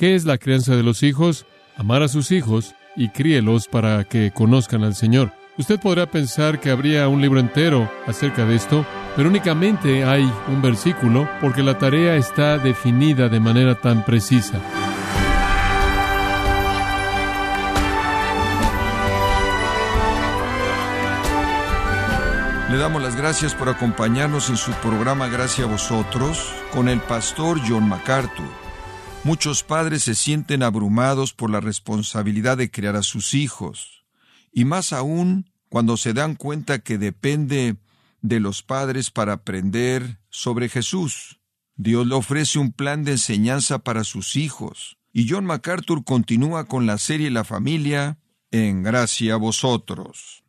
¿Qué es la crianza de los hijos? Amar a sus hijos y críelos para que conozcan al Señor. Usted podrá pensar que habría un libro entero acerca de esto, pero únicamente hay un versículo porque la tarea está definida de manera tan precisa. Le damos las gracias por acompañarnos en su programa Gracias a vosotros con el pastor John MacArthur. Muchos padres se sienten abrumados por la responsabilidad de criar a sus hijos, y más aún cuando se dan cuenta que depende de los padres para aprender sobre Jesús. Dios le ofrece un plan de enseñanza para sus hijos, y John MacArthur continúa con la serie La familia en Gracia a vosotros.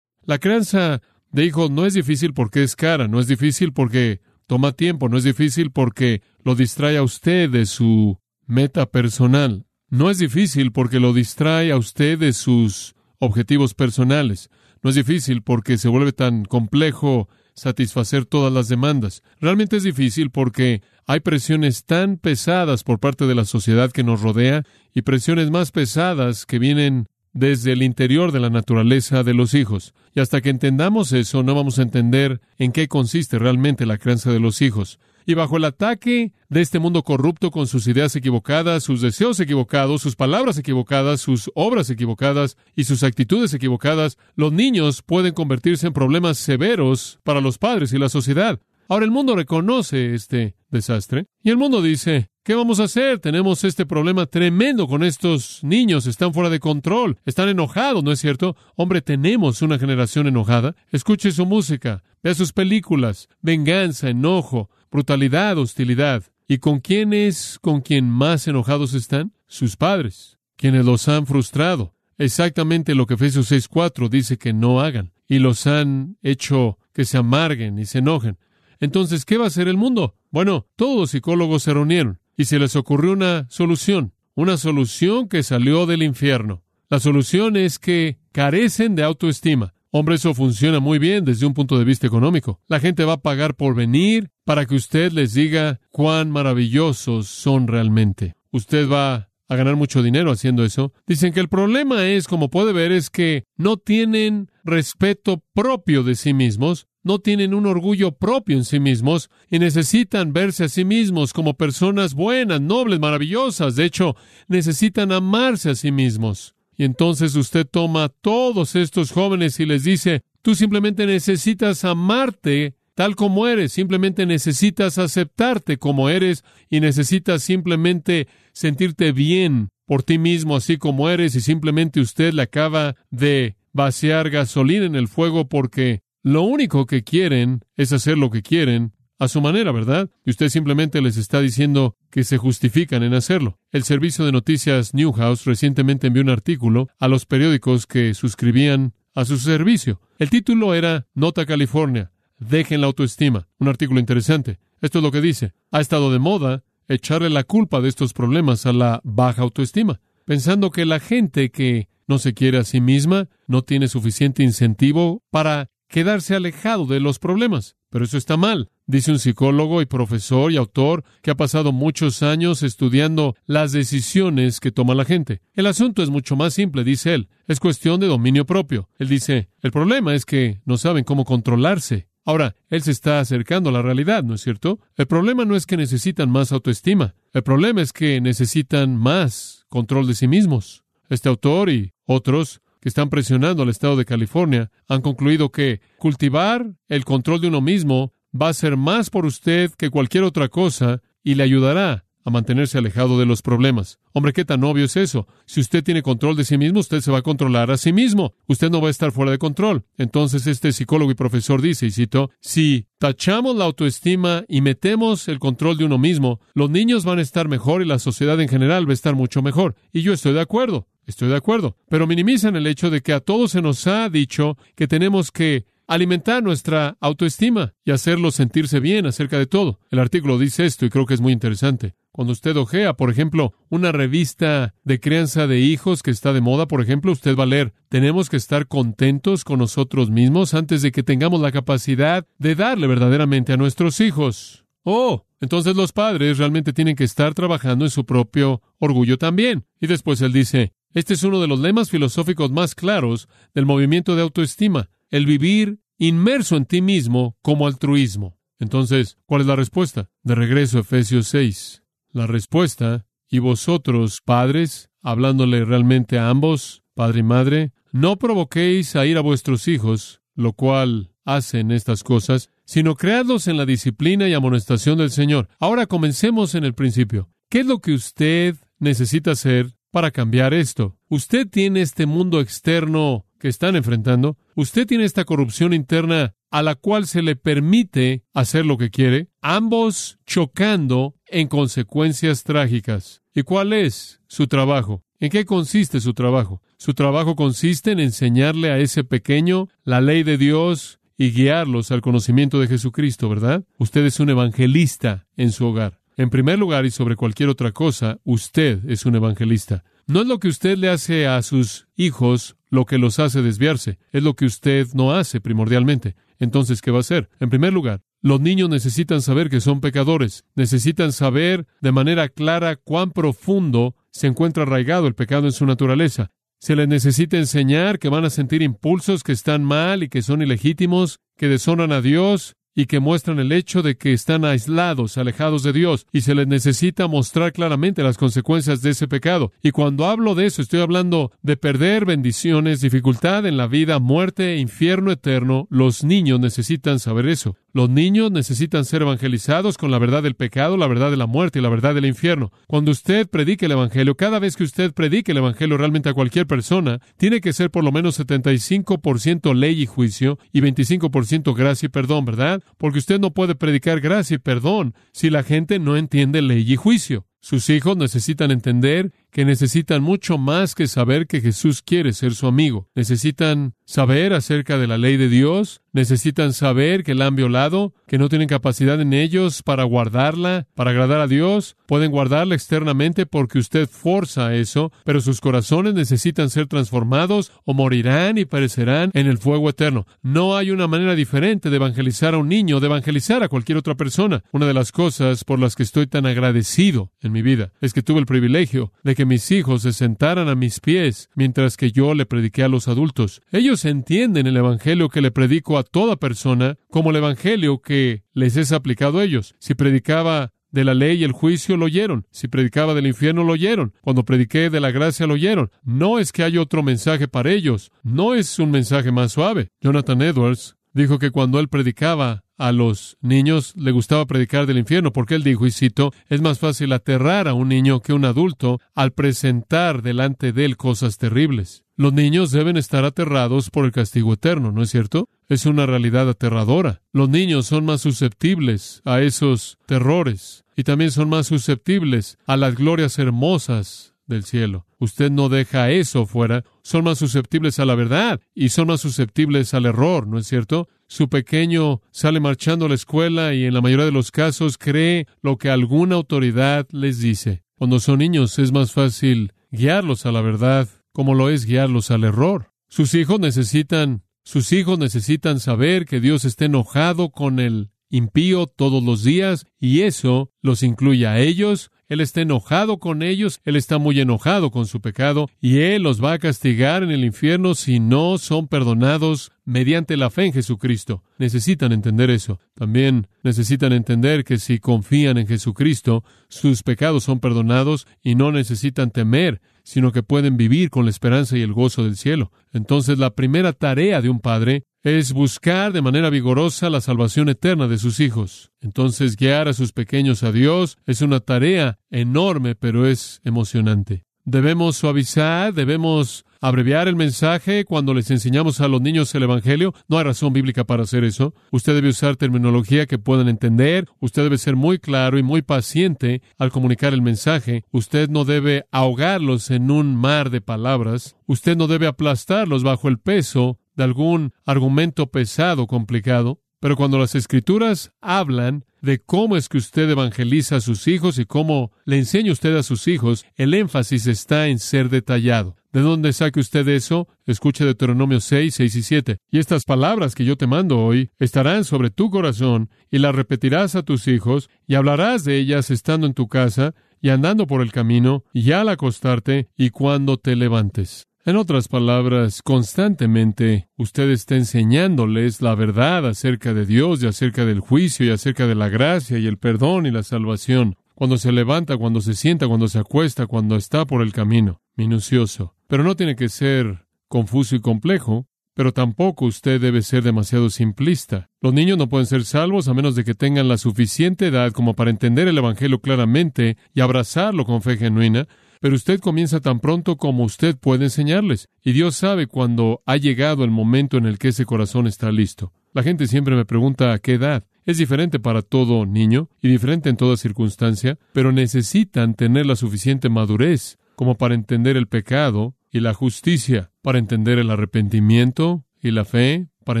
La crianza de hijos no es difícil porque es cara, no es difícil porque toma tiempo, no es difícil porque lo distrae a usted de su meta personal, no es difícil porque lo distrae a usted de sus objetivos personales, no es difícil porque se vuelve tan complejo satisfacer todas las demandas. Realmente es difícil porque hay presiones tan pesadas por parte de la sociedad que nos rodea y presiones más pesadas que vienen desde el interior de la naturaleza de los hijos. Y hasta que entendamos eso, no vamos a entender en qué consiste realmente la crianza de los hijos. Y bajo el ataque de este mundo corrupto con sus ideas equivocadas, sus deseos equivocados, sus palabras equivocadas, sus obras equivocadas y sus actitudes equivocadas, los niños pueden convertirse en problemas severos para los padres y la sociedad. Ahora el mundo reconoce este desastre y el mundo dice, ¿qué vamos a hacer? Tenemos este problema tremendo con estos niños, están fuera de control, están enojados, ¿no es cierto? Hombre, tenemos una generación enojada. Escuche su música, vea sus películas, venganza, enojo, brutalidad, hostilidad. ¿Y con quién es con quien más enojados están? Sus padres, quienes los han frustrado. Exactamente lo que Efesios 6.4 dice que no hagan. Y los han hecho que se amarguen y se enojen. Entonces, ¿qué va a hacer el mundo? Bueno, todos los psicólogos se reunieron y se les ocurrió una solución, una solución que salió del infierno. La solución es que carecen de autoestima. Hombre, eso funciona muy bien desde un punto de vista económico. La gente va a pagar por venir para que usted les diga cuán maravillosos son realmente. Usted va a ganar mucho dinero haciendo eso. Dicen que el problema es, como puede ver, es que no tienen respeto propio de sí mismos no tienen un orgullo propio en sí mismos y necesitan verse a sí mismos como personas buenas, nobles, maravillosas. De hecho, necesitan amarse a sí mismos. Y entonces usted toma a todos estos jóvenes y les dice, tú simplemente necesitas amarte tal como eres, simplemente necesitas aceptarte como eres y necesitas simplemente sentirte bien por ti mismo así como eres y simplemente usted le acaba de vaciar gasolina en el fuego porque lo único que quieren es hacer lo que quieren a su manera, ¿verdad? Y usted simplemente les está diciendo que se justifican en hacerlo. El servicio de noticias Newhouse recientemente envió un artículo a los periódicos que suscribían a su servicio. El título era Nota California. Dejen la autoestima. Un artículo interesante. Esto es lo que dice. Ha estado de moda echarle la culpa de estos problemas a la baja autoestima, pensando que la gente que no se quiere a sí misma no tiene suficiente incentivo para quedarse alejado de los problemas. Pero eso está mal. Dice un psicólogo y profesor y autor que ha pasado muchos años estudiando las decisiones que toma la gente. El asunto es mucho más simple, dice él. Es cuestión de dominio propio. Él dice, el problema es que no saben cómo controlarse. Ahora, él se está acercando a la realidad, ¿no es cierto? El problema no es que necesitan más autoestima. El problema es que necesitan más control de sí mismos. Este autor y otros que están presionando al estado de California han concluido que cultivar el control de uno mismo va a ser más por usted que cualquier otra cosa y le ayudará a mantenerse alejado de los problemas. Hombre, qué tan obvio es eso. Si usted tiene control de sí mismo, usted se va a controlar a sí mismo. Usted no va a estar fuera de control. Entonces este psicólogo y profesor dice, y cito, si tachamos la autoestima y metemos el control de uno mismo, los niños van a estar mejor y la sociedad en general va a estar mucho mejor. Y yo estoy de acuerdo. Estoy de acuerdo, pero minimizan el hecho de que a todos se nos ha dicho que tenemos que alimentar nuestra autoestima y hacerlo sentirse bien acerca de todo. El artículo dice esto y creo que es muy interesante. Cuando usted ojea, por ejemplo, una revista de crianza de hijos que está de moda, por ejemplo, usted va a leer, tenemos que estar contentos con nosotros mismos antes de que tengamos la capacidad de darle verdaderamente a nuestros hijos. Oh, entonces los padres realmente tienen que estar trabajando en su propio orgullo también. Y después él dice, este es uno de los lemas filosóficos más claros del movimiento de autoestima, el vivir inmerso en ti mismo como altruismo. Entonces, ¿cuál es la respuesta? De regreso a Efesios 6. La respuesta, y vosotros, padres, hablándole realmente a ambos, padre y madre, no provoquéis a ir a vuestros hijos, lo cual hacen estas cosas, sino creadlos en la disciplina y amonestación del Señor. Ahora comencemos en el principio. ¿Qué es lo que usted necesita hacer para cambiar esto? Usted tiene este mundo externo que están enfrentando. Usted tiene esta corrupción interna a la cual se le permite hacer lo que quiere, ambos chocando en consecuencias trágicas. ¿Y cuál es su trabajo? ¿En qué consiste su trabajo? Su trabajo consiste en enseñarle a ese pequeño la ley de Dios y guiarlos al conocimiento de Jesucristo, ¿verdad? Usted es un evangelista en su hogar. En primer lugar y sobre cualquier otra cosa, usted es un evangelista. No es lo que usted le hace a sus hijos lo que los hace desviarse, es lo que usted no hace primordialmente. Entonces, ¿qué va a hacer? En primer lugar, los niños necesitan saber que son pecadores, necesitan saber de manera clara cuán profundo se encuentra arraigado el pecado en su naturaleza. Se les necesita enseñar que van a sentir impulsos que están mal y que son ilegítimos, que deshonran a Dios y que muestran el hecho de que están aislados, alejados de Dios, y se les necesita mostrar claramente las consecuencias de ese pecado. Y cuando hablo de eso, estoy hablando de perder bendiciones, dificultad en la vida, muerte, infierno eterno. Los niños necesitan saber eso. Los niños necesitan ser evangelizados con la verdad del pecado, la verdad de la muerte y la verdad del infierno. Cuando usted predique el Evangelio, cada vez que usted predique el Evangelio realmente a cualquier persona, tiene que ser por lo menos 75% ley y juicio y 25% gracia y perdón, ¿verdad? Porque usted no puede predicar gracia y perdón si la gente no entiende ley y juicio. Sus hijos necesitan entender que necesitan mucho más que saber que Jesús quiere ser su amigo. Necesitan saber acerca de la ley de Dios, necesitan saber que la han violado, que no tienen capacidad en ellos para guardarla, para agradar a Dios, pueden guardarla externamente porque usted forza eso, pero sus corazones necesitan ser transformados o morirán y perecerán en el fuego eterno. No hay una manera diferente de evangelizar a un niño, de evangelizar a cualquier otra persona. Una de las cosas por las que estoy tan agradecido en mi vida es que tuve el privilegio de que mis hijos se sentaran a mis pies mientras que yo le prediqué a los adultos. Ellos entienden el Evangelio que le predico a toda persona como el Evangelio que les es aplicado a ellos. Si predicaba de la ley y el juicio lo oyeron. Si predicaba del infierno lo oyeron. Cuando prediqué de la gracia lo oyeron. No es que haya otro mensaje para ellos. No es un mensaje más suave. Jonathan Edwards dijo que cuando él predicaba a los niños le gustaba predicar del infierno, porque él dijo, y cito, es más fácil aterrar a un niño que a un adulto al presentar delante de él cosas terribles. Los niños deben estar aterrados por el castigo eterno, ¿no es cierto? Es una realidad aterradora. Los niños son más susceptibles a esos terrores y también son más susceptibles a las glorias hermosas del cielo. Usted no deja eso fuera. Son más susceptibles a la verdad y son más susceptibles al error, ¿no es cierto? Su pequeño sale marchando a la escuela y en la mayoría de los casos cree lo que alguna autoridad les dice. Cuando son niños es más fácil guiarlos a la verdad como lo es guiarlos al error. Sus hijos necesitan, sus hijos necesitan saber que Dios está enojado con el impío todos los días y eso los incluye a ellos él está enojado con ellos, Él está muy enojado con su pecado, y Él los va a castigar en el infierno si no son perdonados mediante la fe en Jesucristo. Necesitan entender eso. También necesitan entender que si confían en Jesucristo, sus pecados son perdonados y no necesitan temer, sino que pueden vivir con la esperanza y el gozo del cielo. Entonces la primera tarea de un padre es buscar de manera vigorosa la salvación eterna de sus hijos. Entonces guiar a sus pequeños a Dios es una tarea enorme, pero es emocionante. Debemos suavizar, debemos abreviar el mensaje cuando les enseñamos a los niños el Evangelio. No hay razón bíblica para hacer eso. Usted debe usar terminología que puedan entender. Usted debe ser muy claro y muy paciente al comunicar el mensaje. Usted no debe ahogarlos en un mar de palabras. Usted no debe aplastarlos bajo el peso de algún argumento pesado, complicado, pero cuando las escrituras hablan de cómo es que usted evangeliza a sus hijos y cómo le enseña usted a sus hijos, el énfasis está en ser detallado. ¿De dónde saque usted eso? Escuche Deuteronomio 6, 6 y 7. Y estas palabras que yo te mando hoy estarán sobre tu corazón y las repetirás a tus hijos y hablarás de ellas estando en tu casa y andando por el camino y al acostarte y cuando te levantes. En otras palabras, constantemente usted está enseñándoles la verdad acerca de Dios y acerca del juicio y acerca de la gracia y el perdón y la salvación. Cuando se levanta, cuando se sienta, cuando se acuesta, cuando está por el camino. Minucioso. Pero no tiene que ser confuso y complejo, pero tampoco usted debe ser demasiado simplista. Los niños no pueden ser salvos a menos de que tengan la suficiente edad como para entender el Evangelio claramente y abrazarlo con fe genuina, pero usted comienza tan pronto como usted puede enseñarles. Y Dios sabe cuando ha llegado el momento en el que ese corazón está listo. La gente siempre me pregunta a qué edad. Es diferente para todo niño y diferente en toda circunstancia, pero necesitan tener la suficiente madurez como para entender el pecado y la justicia, para entender el arrepentimiento y la fe, para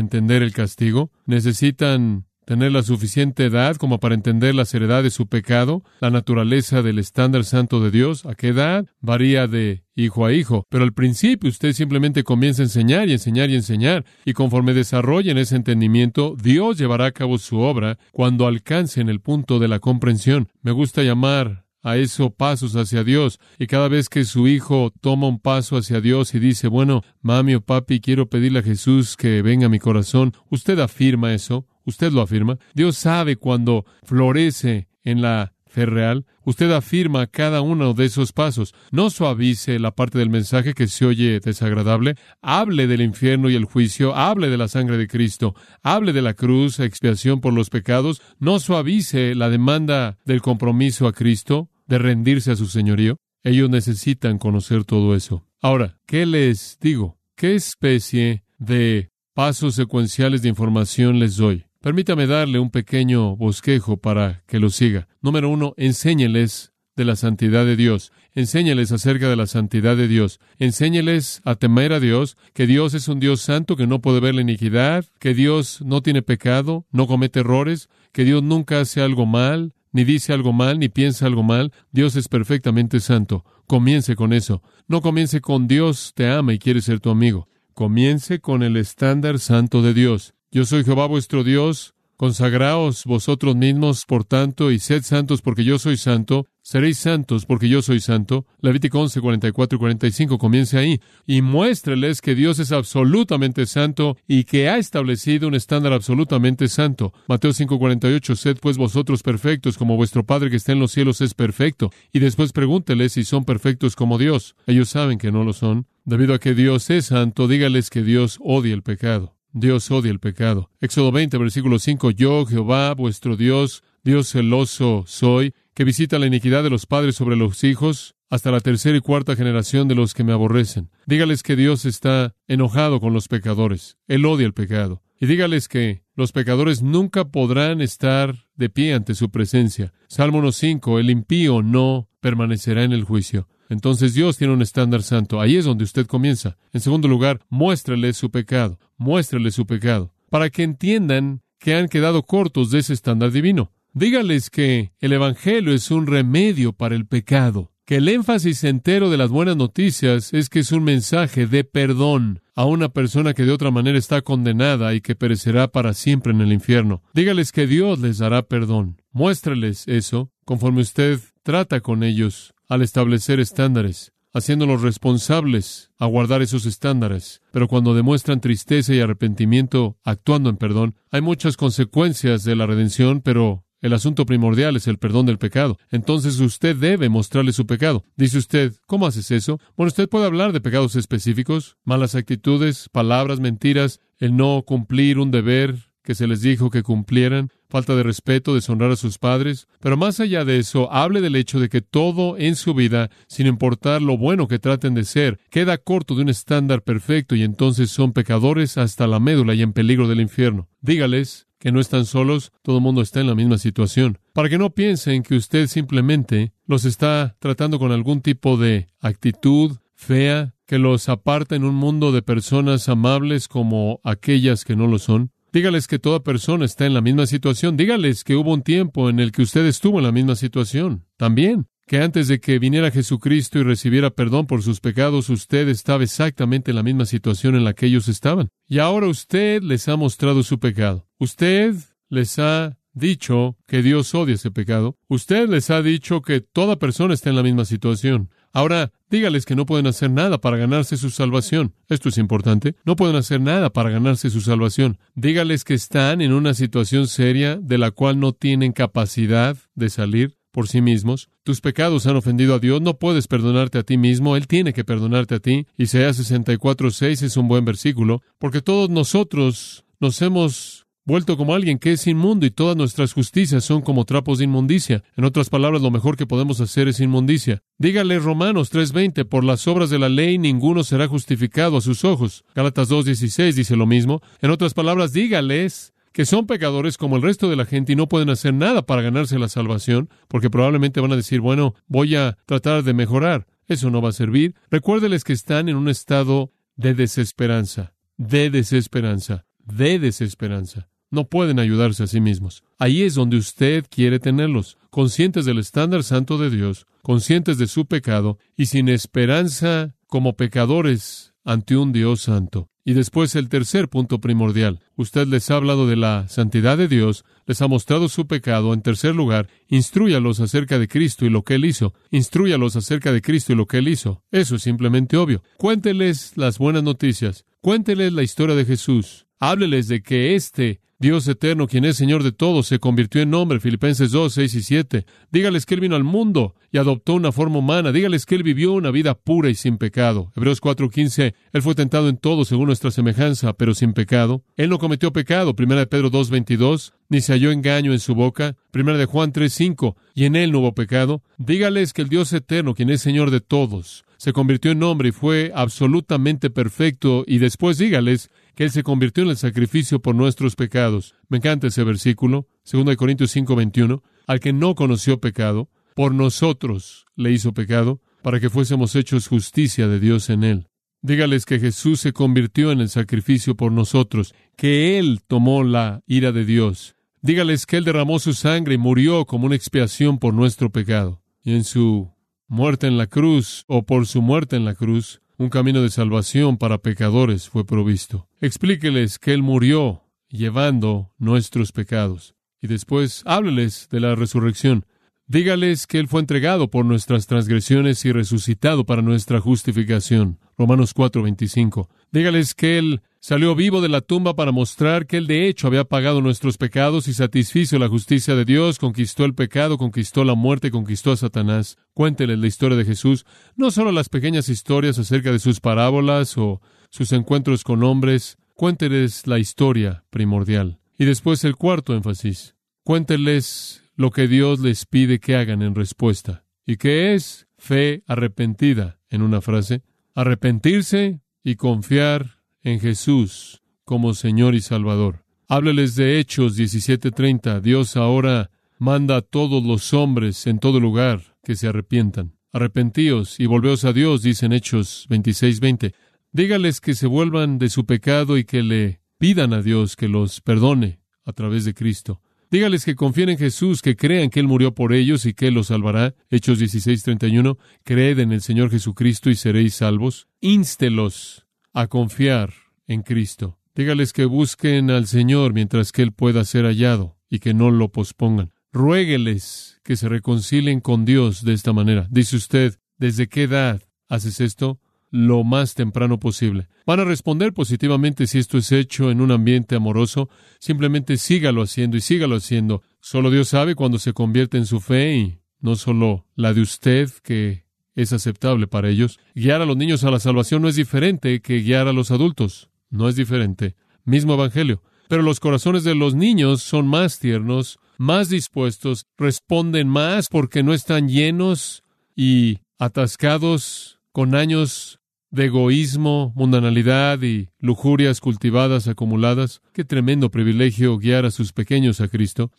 entender el castigo. Necesitan tener la suficiente edad como para entender la seriedad de su pecado, la naturaleza del estándar santo de Dios. ¿A qué edad? Varía de hijo a hijo. Pero al principio usted simplemente comienza a enseñar y enseñar y enseñar. Y conforme desarrollen ese entendimiento, Dios llevará a cabo su obra cuando alcancen el punto de la comprensión. Me gusta llamar a eso pasos hacia Dios. Y cada vez que su hijo toma un paso hacia Dios y dice, bueno, mami o papi, quiero pedirle a Jesús que venga a mi corazón, usted afirma eso. Usted lo afirma. Dios sabe cuando florece en la fe real. Usted afirma cada uno de esos pasos. No suavice la parte del mensaje que se oye desagradable. Hable del infierno y el juicio. Hable de la sangre de Cristo. Hable de la cruz, expiación por los pecados. No suavice la demanda del compromiso a Cristo, de rendirse a su señorío. Ellos necesitan conocer todo eso. Ahora, ¿qué les digo? ¿Qué especie de pasos secuenciales de información les doy? Permítame darle un pequeño bosquejo para que lo siga. Número uno, enséñeles de la santidad de Dios. Enséñeles acerca de la santidad de Dios. Enséñeles a temer a Dios, que Dios es un Dios santo, que no puede ver la iniquidad, que Dios no tiene pecado, no comete errores, que Dios nunca hace algo mal, ni dice algo mal, ni piensa algo mal. Dios es perfectamente santo. Comience con eso. No comience con Dios te ama y quiere ser tu amigo. Comience con el estándar santo de Dios. Yo soy Jehová vuestro Dios, consagraos vosotros mismos, por tanto, y sed santos porque yo soy santo, seréis santos porque yo soy santo. Levítico 11, 44 y 45 comience ahí, y muéstreles que Dios es absolutamente santo y que ha establecido un estándar absolutamente santo. Mateo 5, 48, sed pues vosotros perfectos como vuestro Padre que está en los cielos es perfecto. Y después pregúnteles si son perfectos como Dios. Ellos saben que no lo son. Debido a que Dios es santo, dígales que Dios odia el pecado. Dios odia el pecado. Éxodo 20, versículo 5. Yo, Jehová, vuestro Dios, Dios celoso soy, que visita la iniquidad de los padres sobre los hijos, hasta la tercera y cuarta generación de los que me aborrecen. Dígales que Dios está enojado con los pecadores. Él odia el pecado. Y dígales que los pecadores nunca podrán estar de pie ante su presencia. Salmo 1.5. El impío no permanecerá en el juicio. Entonces Dios tiene un estándar santo. Ahí es donde usted comienza. En segundo lugar, muéstrele su pecado. Muéstrele su pecado. Para que entiendan que han quedado cortos de ese estándar divino. Dígales que el Evangelio es un remedio para el pecado. Que el énfasis entero de las buenas noticias es que es un mensaje de perdón a una persona que de otra manera está condenada y que perecerá para siempre en el infierno. Dígales que Dios les dará perdón. Muéstreles eso conforme usted trata con ellos al establecer estándares, haciéndolos responsables a guardar esos estándares. Pero cuando demuestran tristeza y arrepentimiento actuando en perdón, hay muchas consecuencias de la redención, pero el asunto primordial es el perdón del pecado. Entonces usted debe mostrarle su pecado. Dice usted, ¿cómo haces eso? Bueno, usted puede hablar de pecados específicos, malas actitudes, palabras, mentiras, el no cumplir un deber que se les dijo que cumplieran, falta de respeto, deshonrar a sus padres, pero más allá de eso, hable del hecho de que todo en su vida, sin importar lo bueno que traten de ser, queda corto de un estándar perfecto y entonces son pecadores hasta la médula y en peligro del infierno. Dígales que no están solos, todo el mundo está en la misma situación, para que no piensen que usted simplemente los está tratando con algún tipo de actitud fea que los aparta en un mundo de personas amables como aquellas que no lo son. Dígales que toda persona está en la misma situación. Dígales que hubo un tiempo en el que usted estuvo en la misma situación. También, que antes de que viniera Jesucristo y recibiera perdón por sus pecados, usted estaba exactamente en la misma situación en la que ellos estaban. Y ahora usted les ha mostrado su pecado. Usted les ha dicho que Dios odia ese pecado. Usted les ha dicho que toda persona está en la misma situación. Ahora, dígales que no pueden hacer nada para ganarse su salvación. Esto es importante. No pueden hacer nada para ganarse su salvación. Dígales que están en una situación seria de la cual no tienen capacidad de salir por sí mismos. Tus pecados han ofendido a Dios, no puedes perdonarte a ti mismo, Él tiene que perdonarte a ti. Isaías 64.6 es un buen versículo, porque todos nosotros nos hemos vuelto como alguien que es inmundo y todas nuestras justicias son como trapos de inmundicia. En otras palabras, lo mejor que podemos hacer es inmundicia. Dígale Romanos 3:20, por las obras de la ley ninguno será justificado a sus ojos. Gálatas 2:16 dice lo mismo. En otras palabras, dígales que son pecadores como el resto de la gente y no pueden hacer nada para ganarse la salvación, porque probablemente van a decir, bueno, voy a tratar de mejorar. Eso no va a servir. Recuérdeles que están en un estado de desesperanza, de desesperanza, de desesperanza no pueden ayudarse a sí mismos. Ahí es donde usted quiere tenerlos, conscientes del estándar santo de Dios, conscientes de su pecado y sin esperanza como pecadores ante un Dios santo. Y después el tercer punto primordial. Usted les ha hablado de la santidad de Dios, les ha mostrado su pecado. En tercer lugar, instruyalos acerca de Cristo y lo que Él hizo. Instruyalos acerca de Cristo y lo que Él hizo. Eso es simplemente obvio. Cuénteles las buenas noticias. Cuénteles la historia de Jesús. Hábleles de que éste Dios eterno, quien es Señor de todos, se convirtió en hombre, Filipenses 2, 6 y 7. Dígales que Él vino al mundo y adoptó una forma humana. Dígales que Él vivió una vida pura y sin pecado. Hebreos 4, 15. Él fue tentado en todo según nuestra semejanza, pero sin pecado. Él no cometió pecado. Primera de Pedro 2, 22. Ni se halló engaño en su boca. Primera de Juan 3, 5. Y en Él no hubo pecado. Dígales que el Dios eterno, quien es Señor de todos, se convirtió en hombre y fue absolutamente perfecto. Y después dígales que Él se convirtió en el sacrificio por nuestros pecados. Me encanta ese versículo, 2 Corintios 5, 21. Al que no conoció pecado, por nosotros le hizo pecado, para que fuésemos hechos justicia de Dios en Él. Dígales que Jesús se convirtió en el sacrificio por nosotros, que Él tomó la ira de Dios. Dígales que Él derramó su sangre y murió como una expiación por nuestro pecado. Y en su muerte en la cruz, o por su muerte en la cruz, un camino de salvación para pecadores fue provisto. Explíqueles que Él murió llevando nuestros pecados. Y después hábleles de la resurrección. Dígales que Él fue entregado por nuestras transgresiones y resucitado para nuestra justificación. Romanos 4:25. Dígales que Él salió vivo de la tumba para mostrar que Él de hecho había pagado nuestros pecados y satisfizo la justicia de Dios, conquistó el pecado, conquistó la muerte, conquistó a Satanás. Cuénteles la historia de Jesús, no solo las pequeñas historias acerca de sus parábolas o sus encuentros con hombres, cuénteles la historia primordial. Y después el cuarto énfasis. Cuénteles lo que Dios les pide que hagan en respuesta. ¿Y qué es? Fe arrepentida, en una frase. Arrepentirse y confiar en Jesús como Señor y Salvador. Hábleles de Hechos 17:30. Dios ahora manda a todos los hombres en todo lugar que se arrepientan. Arrepentíos y volveos a Dios, dicen Hechos 26:20. Dígales que se vuelvan de su pecado y que le pidan a Dios que los perdone a través de Cristo. Dígales que confíen en Jesús, que crean que Él murió por ellos y que Él los salvará. Hechos 16:31. Creed en el Señor Jesucristo y seréis salvos. Ínstelos a confiar en Cristo. Dígales que busquen al Señor mientras que Él pueda ser hallado y que no lo pospongan. Ruégueles que se reconcilien con Dios de esta manera. Dice usted, ¿desde qué edad haces esto? lo más temprano posible. Van a responder positivamente si esto es hecho en un ambiente amoroso. Simplemente sígalo haciendo y sígalo haciendo. Solo Dios sabe cuando se convierte en su fe y no solo la de usted que es aceptable para ellos. Guiar a los niños a la salvación no es diferente que guiar a los adultos. No es diferente. Mismo evangelio. Pero los corazones de los niños son más tiernos, más dispuestos, responden más porque no están llenos y atascados con años de egoísmo, mundanalidad y lujurias cultivadas, acumuladas. Qué tremendo privilegio guiar a sus pequeños a Cristo.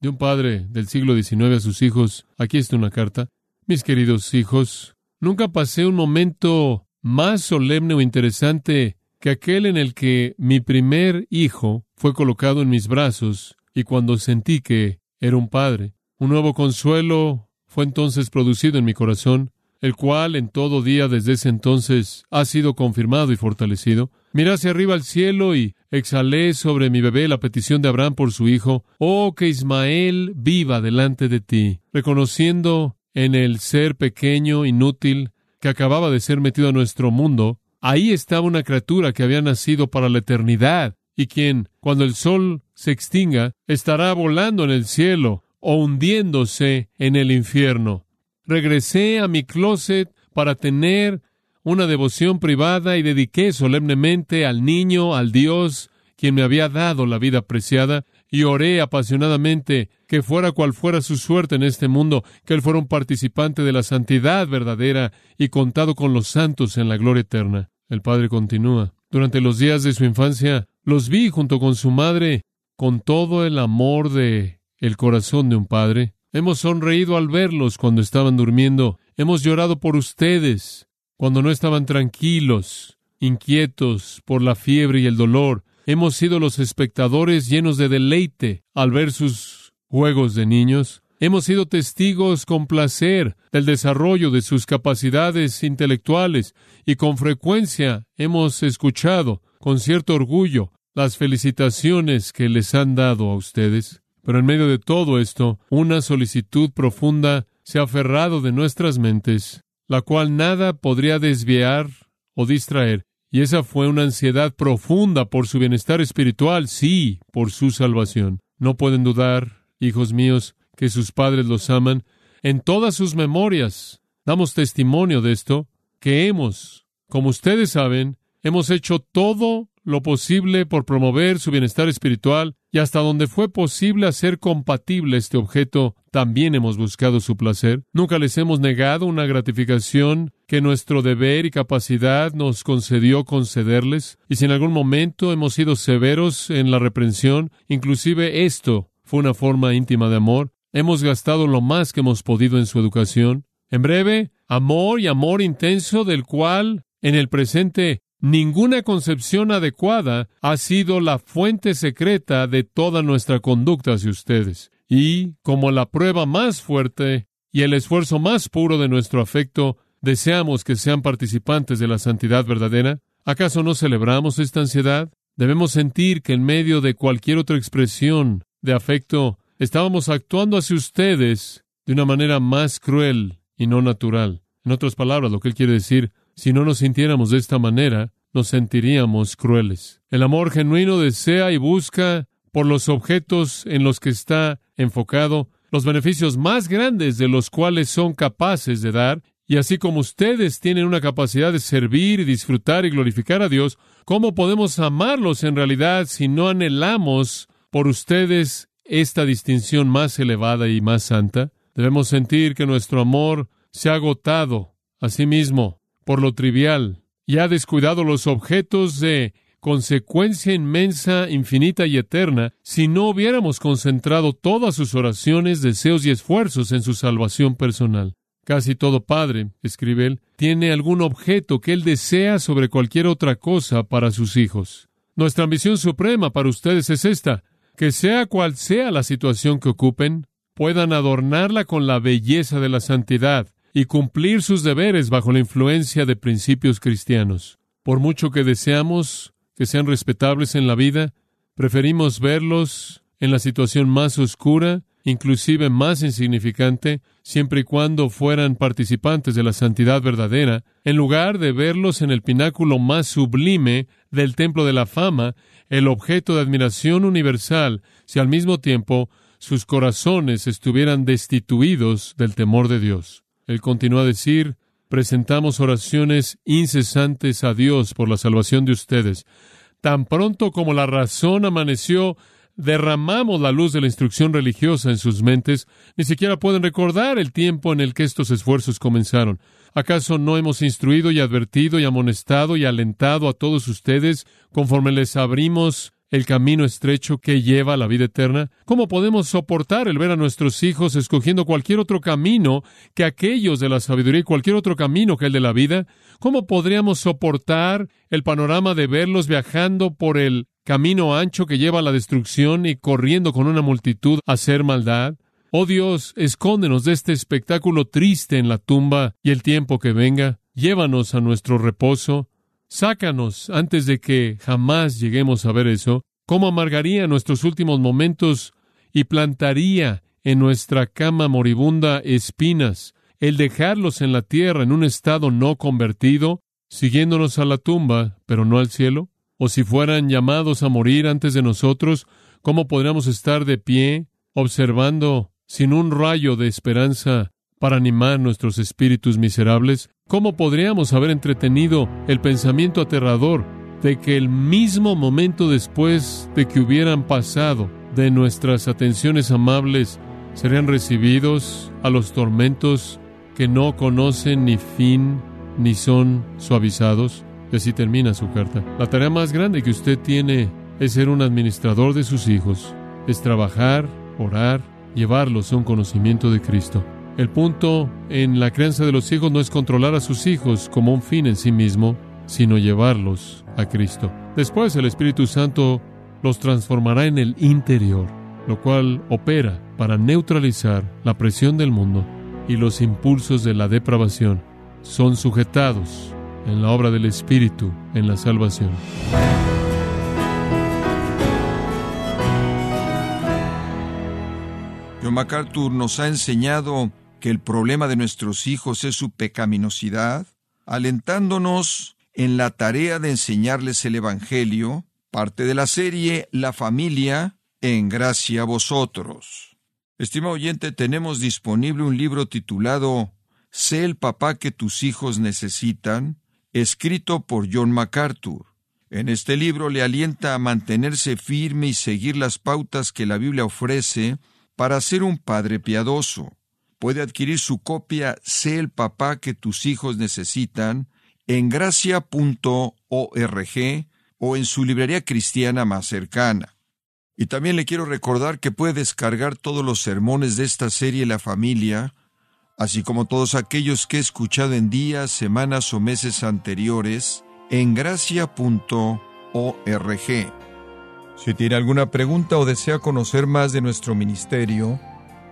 De un padre del siglo XIX a sus hijos, aquí está una carta. Mis queridos hijos, nunca pasé un momento más solemne o interesante que aquel en el que mi primer hijo fue colocado en mis brazos y cuando sentí que era un padre. Un nuevo consuelo fue entonces producido en mi corazón, el cual en todo día desde ese entonces ha sido confirmado y fortalecido. Miré hacia arriba al cielo y exhalé sobre mi bebé la petición de Abraham por su hijo, oh que Ismael viva delante de ti, reconociendo en el ser pequeño, inútil, que acababa de ser metido a nuestro mundo, ahí estaba una criatura que había nacido para la eternidad y quien, cuando el sol se extinga, estará volando en el cielo o hundiéndose en el infierno. Regresé a mi closet para tener una devoción privada y dediqué solemnemente al niño, al Dios, quien me había dado la vida preciada, y oré apasionadamente que fuera cual fuera su suerte en este mundo, que él fuera un participante de la santidad verdadera y contado con los santos en la gloria eterna. El padre continúa. Durante los días de su infancia, los vi junto con su madre, con todo el amor de el corazón de un padre. Hemos sonreído al verlos cuando estaban durmiendo. Hemos llorado por ustedes cuando no estaban tranquilos, inquietos por la fiebre y el dolor. Hemos sido los espectadores llenos de deleite al ver sus juegos de niños. Hemos sido testigos con placer del desarrollo de sus capacidades intelectuales y con frecuencia hemos escuchado con cierto orgullo las felicitaciones que les han dado a ustedes. Pero en medio de todo esto, una solicitud profunda se ha aferrado de nuestras mentes, la cual nada podría desviar o distraer. Y esa fue una ansiedad profunda por su bienestar espiritual, sí, por su salvación. No pueden dudar, hijos míos, que sus padres los aman. En todas sus memorias damos testimonio de esto, que hemos, como ustedes saben, hemos hecho todo lo posible por promover su bienestar espiritual y hasta donde fue posible hacer compatible este objeto, también hemos buscado su placer. Nunca les hemos negado una gratificación que nuestro deber y capacidad nos concedió concederles, y si en algún momento hemos sido severos en la reprensión, inclusive esto fue una forma íntima de amor, hemos gastado lo más que hemos podido en su educación. En breve, amor y amor intenso del cual en el presente Ninguna concepción adecuada ha sido la fuente secreta de toda nuestra conducta hacia ustedes. Y, como la prueba más fuerte y el esfuerzo más puro de nuestro afecto, deseamos que sean participantes de la santidad verdadera. ¿Acaso no celebramos esta ansiedad? Debemos sentir que en medio de cualquier otra expresión de afecto, estábamos actuando hacia ustedes de una manera más cruel y no natural. En otras palabras, lo que él quiere decir, si no nos sintiéramos de esta manera, nos sentiríamos crueles. El amor genuino desea y busca por los objetos en los que está enfocado los beneficios más grandes de los cuales son capaces de dar, y así como ustedes tienen una capacidad de servir y disfrutar y glorificar a Dios, ¿cómo podemos amarlos en realidad si no anhelamos por ustedes esta distinción más elevada y más santa? Debemos sentir que nuestro amor se ha agotado a sí mismo por lo trivial y ha descuidado los objetos de consecuencia inmensa, infinita y eterna si no hubiéramos concentrado todas sus oraciones, deseos y esfuerzos en su salvación personal. Casi todo padre, escribe él, tiene algún objeto que él desea sobre cualquier otra cosa para sus hijos. Nuestra ambición suprema para ustedes es esta, que sea cual sea la situación que ocupen, puedan adornarla con la belleza de la santidad, y cumplir sus deberes bajo la influencia de principios cristianos. Por mucho que deseamos que sean respetables en la vida, preferimos verlos en la situación más oscura, inclusive más insignificante, siempre y cuando fueran participantes de la santidad verdadera, en lugar de verlos en el pináculo más sublime del templo de la fama, el objeto de admiración universal, si al mismo tiempo sus corazones estuvieran destituidos del temor de Dios. Él continúa a decir, presentamos oraciones incesantes a Dios por la salvación de ustedes. Tan pronto como la razón amaneció, derramamos la luz de la instrucción religiosa en sus mentes, ni siquiera pueden recordar el tiempo en el que estos esfuerzos comenzaron. ¿Acaso no hemos instruido y advertido y amonestado y alentado a todos ustedes conforme les abrimos el camino estrecho que lleva a la vida eterna? ¿Cómo podemos soportar el ver a nuestros hijos escogiendo cualquier otro camino que aquellos de la sabiduría y cualquier otro camino que el de la vida? ¿Cómo podríamos soportar el panorama de verlos viajando por el camino ancho que lleva a la destrucción y corriendo con una multitud a hacer maldad? Oh Dios, escóndenos de este espectáculo triste en la tumba y el tiempo que venga. Llévanos a nuestro reposo. Sácanos antes de que jamás lleguemos a ver eso. ¿Cómo amargaría nuestros últimos momentos y plantaría en nuestra cama moribunda espinas el dejarlos en la tierra en un estado no convertido, siguiéndonos a la tumba, pero no al cielo? ¿O si fueran llamados a morir antes de nosotros, cómo podríamos estar de pie, observando, sin un rayo de esperanza, para animar nuestros espíritus miserables? ¿Cómo podríamos haber entretenido el pensamiento aterrador de que el mismo momento después de que hubieran pasado de nuestras atenciones amables, serían recibidos a los tormentos que no conocen ni fin ni son suavizados? Y así termina su carta. La tarea más grande que usted tiene es ser un administrador de sus hijos, es trabajar, orar, llevarlos a un conocimiento de Cristo. El punto en la crianza de los hijos no es controlar a sus hijos como un fin en sí mismo, sino llevarlos a Cristo. Después el Espíritu Santo los transformará en el interior, lo cual opera para neutralizar la presión del mundo y los impulsos de la depravación. Son sujetados en la obra del Espíritu en la salvación. John MacArthur nos ha enseñado que el problema de nuestros hijos es su pecaminosidad, alentándonos en la tarea de enseñarles el Evangelio, parte de la serie La familia en gracia a vosotros. Estimado oyente, tenemos disponible un libro titulado Sé el papá que tus hijos necesitan, escrito por John MacArthur. En este libro le alienta a mantenerse firme y seguir las pautas que la Biblia ofrece para ser un padre piadoso. Puede adquirir su copia Sé el papá que tus hijos necesitan en gracia.org o en su librería cristiana más cercana. Y también le quiero recordar que puede descargar todos los sermones de esta serie La familia, así como todos aquellos que he escuchado en días, semanas o meses anteriores, en gracia.org. Si tiene alguna pregunta o desea conocer más de nuestro ministerio,